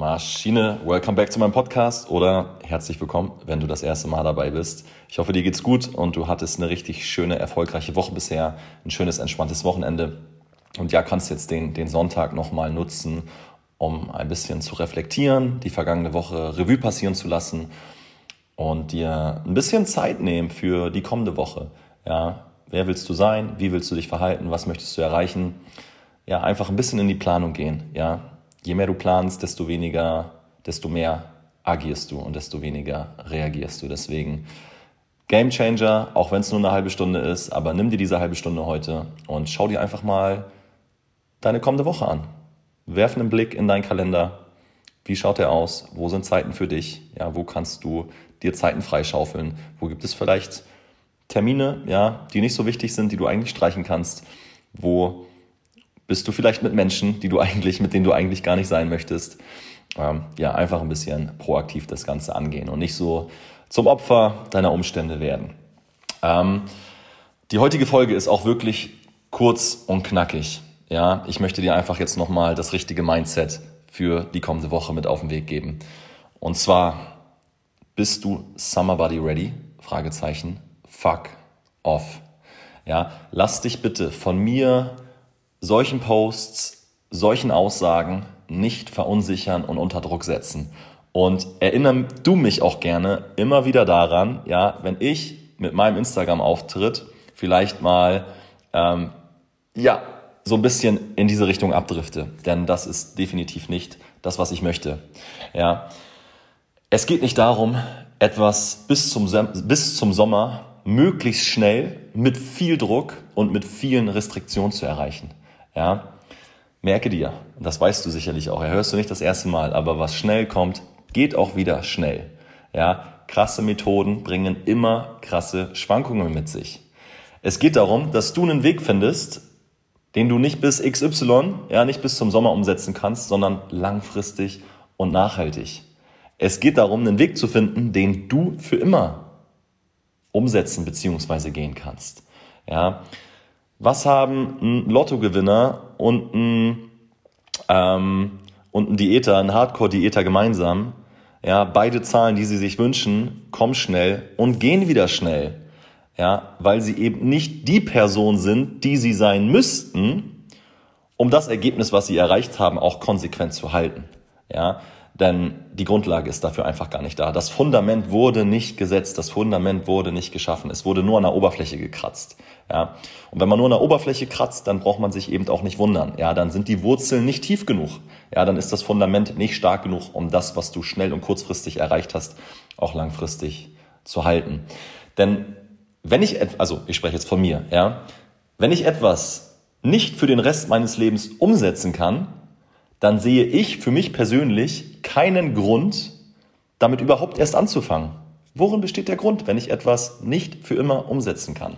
Maschine, welcome back zu meinem Podcast oder herzlich willkommen, wenn du das erste Mal dabei bist. Ich hoffe, dir geht's gut und du hattest eine richtig schöne, erfolgreiche Woche bisher, ein schönes, entspanntes Wochenende und ja, kannst jetzt den, den Sonntag nochmal nutzen, um ein bisschen zu reflektieren, die vergangene Woche Revue passieren zu lassen und dir ein bisschen Zeit nehmen für die kommende Woche. Ja, wer willst du sein? Wie willst du dich verhalten? Was möchtest du erreichen? Ja, einfach ein bisschen in die Planung gehen. Ja, je mehr du planst, desto weniger, desto mehr agierst du und desto weniger reagierst du. Deswegen Game Changer, auch wenn es nur eine halbe Stunde ist, aber nimm dir diese halbe Stunde heute und schau dir einfach mal deine kommende Woche an. Werf einen Blick in deinen Kalender. Wie schaut er aus? Wo sind Zeiten für dich? Ja, wo kannst du dir Zeiten freischaufeln? Wo gibt es vielleicht Termine, ja, die nicht so wichtig sind, die du eigentlich streichen kannst? Wo bist du vielleicht mit Menschen, die du eigentlich, mit denen du eigentlich gar nicht sein möchtest. Ähm, ja, einfach ein bisschen proaktiv das Ganze angehen und nicht so zum Opfer deiner Umstände werden. Ähm, die heutige Folge ist auch wirklich kurz und knackig. Ja, ich möchte dir einfach jetzt nochmal das richtige Mindset für die kommende Woche mit auf den Weg geben. Und zwar, bist du Summer Body ready? Fragezeichen. Fuck off. Ja, lass dich bitte von mir solchen Posts, solchen Aussagen nicht verunsichern und unter Druck setzen. Und erinnere du mich auch gerne immer wieder daran, ja, wenn ich mit meinem Instagram-Auftritt vielleicht mal, ähm, ja, so ein bisschen in diese Richtung abdrifte. Denn das ist definitiv nicht das, was ich möchte. Ja. Es geht nicht darum, etwas bis zum, bis zum Sommer möglichst schnell mit viel Druck und mit vielen Restriktionen zu erreichen. Ja, merke dir, das weißt du sicherlich auch, hörst du nicht das erste Mal, aber was schnell kommt, geht auch wieder schnell. Ja, krasse Methoden bringen immer krasse Schwankungen mit sich. Es geht darum, dass du einen Weg findest, den du nicht bis XY, ja, nicht bis zum Sommer umsetzen kannst, sondern langfristig und nachhaltig. Es geht darum, einen Weg zu finden, den du für immer umsetzen bzw. gehen kannst. Ja, was haben ein Lottogewinner und ein, ähm, und ein Diäter, ein Hardcore-Diäter gemeinsam? Ja, beide Zahlen, die sie sich wünschen, kommen schnell und gehen wieder schnell. Ja, weil sie eben nicht die Person sind, die sie sein müssten, um das Ergebnis, was sie erreicht haben, auch konsequent zu halten. Ja, denn die Grundlage ist dafür einfach gar nicht da. Das Fundament wurde nicht gesetzt, das Fundament wurde nicht geschaffen, es wurde nur an der Oberfläche gekratzt. Ja. Und wenn man nur an der Oberfläche kratzt, dann braucht man sich eben auch nicht wundern. Ja, dann sind die Wurzeln nicht tief genug. Ja, dann ist das Fundament nicht stark genug, um das, was du schnell und kurzfristig erreicht hast, auch langfristig zu halten. Denn wenn ich, also ich spreche jetzt von mir, ja, wenn ich etwas nicht für den Rest meines Lebens umsetzen kann, dann sehe ich für mich persönlich keinen Grund, damit überhaupt erst anzufangen. Worin besteht der Grund, wenn ich etwas nicht für immer umsetzen kann?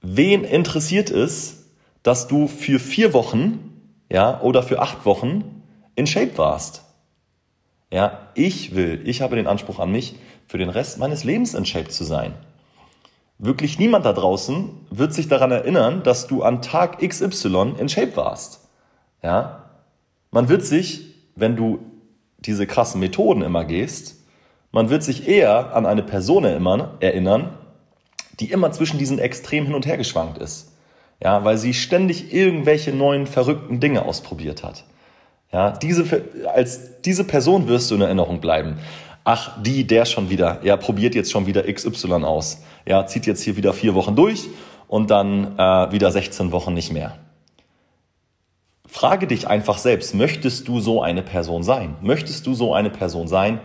Wen interessiert es, dass du für vier Wochen, ja, oder für acht Wochen in Shape warst? Ja, ich will, ich habe den Anspruch an mich, für den Rest meines Lebens in Shape zu sein. Wirklich niemand da draußen wird sich daran erinnern, dass du an Tag XY in Shape warst. Ja, man wird sich, wenn du diese krassen Methoden immer gehst, man wird sich eher an eine Person erinnern, die immer zwischen diesen Extremen hin und her geschwankt ist. Ja, weil sie ständig irgendwelche neuen verrückten Dinge ausprobiert hat. Ja, diese, als diese Person wirst du in Erinnerung bleiben. Ach, die, der schon wieder, ja, probiert jetzt schon wieder XY aus. Ja, zieht jetzt hier wieder vier Wochen durch und dann äh, wieder 16 Wochen nicht mehr. Frage dich einfach selbst, möchtest du so eine Person sein? Möchtest du so eine Person sein,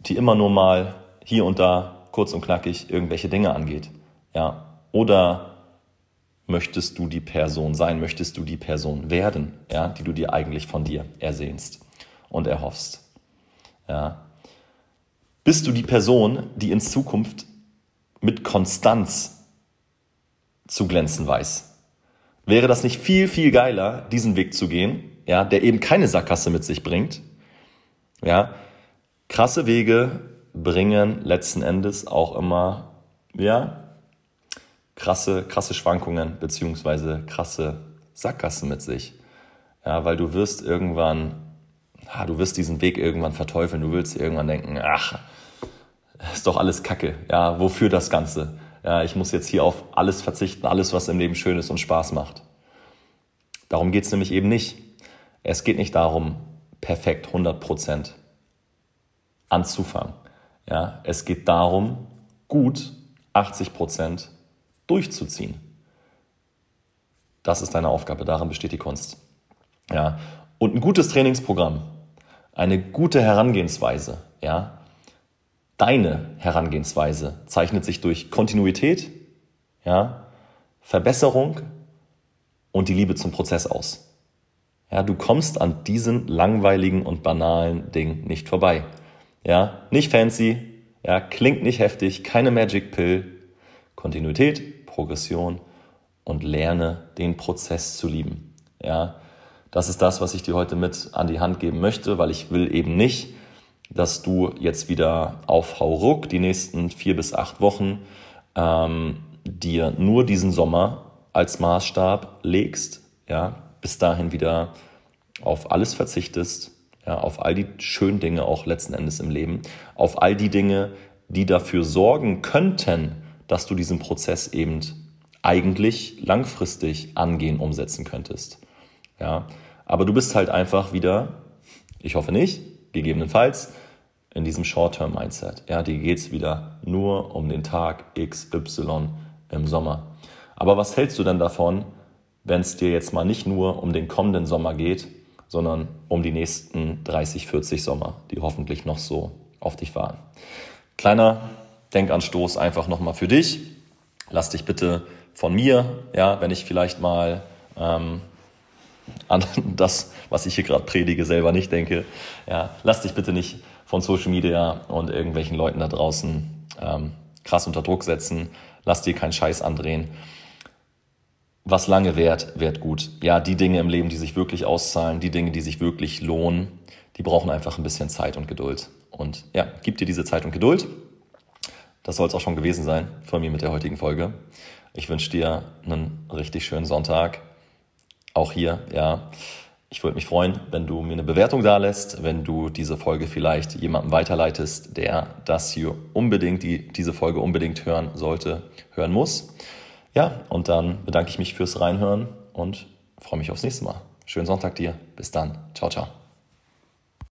die immer nur mal hier und da kurz und knackig irgendwelche Dinge angeht? Ja, oder möchtest du die Person sein? Möchtest du die Person werden, ja, die du dir eigentlich von dir ersehnst und erhoffst? Ja. Bist du die Person, die in Zukunft mit Konstanz zu glänzen weiß? Wäre das nicht viel, viel geiler, diesen Weg zu gehen, ja, der eben keine Sackgasse mit sich bringt? Ja, krasse Wege bringen letzten Endes auch immer, ja, krasse, krasse Schwankungen beziehungsweise krasse Sackgassen mit sich. Ja, weil du wirst irgendwann ah, du wirst diesen Weg irgendwann verteufeln, du willst irgendwann denken, ach, ist doch alles Kacke. Ja, wofür das Ganze? Ja, ich muss jetzt hier auf alles verzichten, alles, was im Leben schön ist und Spaß macht. Darum geht es nämlich eben nicht. Es geht nicht darum, perfekt 100% anzufangen. Ja, es geht darum, gut 80% durchzuziehen. Das ist deine Aufgabe, darin besteht die Kunst. Ja, und ein gutes Trainingsprogramm, eine gute Herangehensweise, ja, deine Herangehensweise zeichnet sich durch Kontinuität, ja, Verbesserung und die Liebe zum Prozess aus. Ja, du kommst an diesen langweiligen und banalen Ding nicht vorbei. Ja, nicht fancy, ja, klingt nicht heftig, keine Magic Pill. Kontinuität, Progression und lerne den Prozess zu lieben. Ja, das ist das, was ich dir heute mit an die Hand geben möchte, weil ich will eben nicht, dass du jetzt wieder auf Hauruck die nächsten vier bis acht Wochen ähm, dir nur diesen Sommer als Maßstab legst, ja, bis dahin wieder auf alles verzichtest, ja, auf all die schönen Dinge auch letzten Endes im Leben, auf all die Dinge, die dafür sorgen könnten, dass du diesen Prozess eben eigentlich langfristig angehen, umsetzen könntest. Ja, aber du bist halt einfach wieder, ich hoffe nicht, gegebenenfalls, in diesem Short-Term-Mindset. Ja, die geht's wieder nur um den Tag XY im Sommer. Aber was hältst du denn davon, wenn es dir jetzt mal nicht nur um den kommenden Sommer geht, sondern um die nächsten 30, 40 Sommer, die hoffentlich noch so auf dich warten? Kleiner Denkanstoß einfach nochmal für dich. Lass dich bitte von mir, ja, wenn ich vielleicht mal ähm, an das, was ich hier gerade predige, selber nicht denke. Ja, lass dich bitte nicht von Social Media und irgendwelchen Leuten da draußen ähm, krass unter Druck setzen. Lass dir keinen Scheiß andrehen. Was lange währt, währt gut. Ja, die Dinge im Leben, die sich wirklich auszahlen, die Dinge, die sich wirklich lohnen, die brauchen einfach ein bisschen Zeit und Geduld. Und ja, gib dir diese Zeit und Geduld. Das soll es auch schon gewesen sein von mir mit der heutigen Folge. Ich wünsche dir einen richtig schönen Sonntag auch hier, ja, ich würde mich freuen, wenn du mir eine Bewertung da lässt, wenn du diese Folge vielleicht jemandem weiterleitest, der das hier unbedingt, die, diese Folge unbedingt hören sollte, hören muss. Ja, und dann bedanke ich mich fürs Reinhören und freue mich aufs nächste Mal. Schönen Sonntag dir. Bis dann. Ciao, ciao.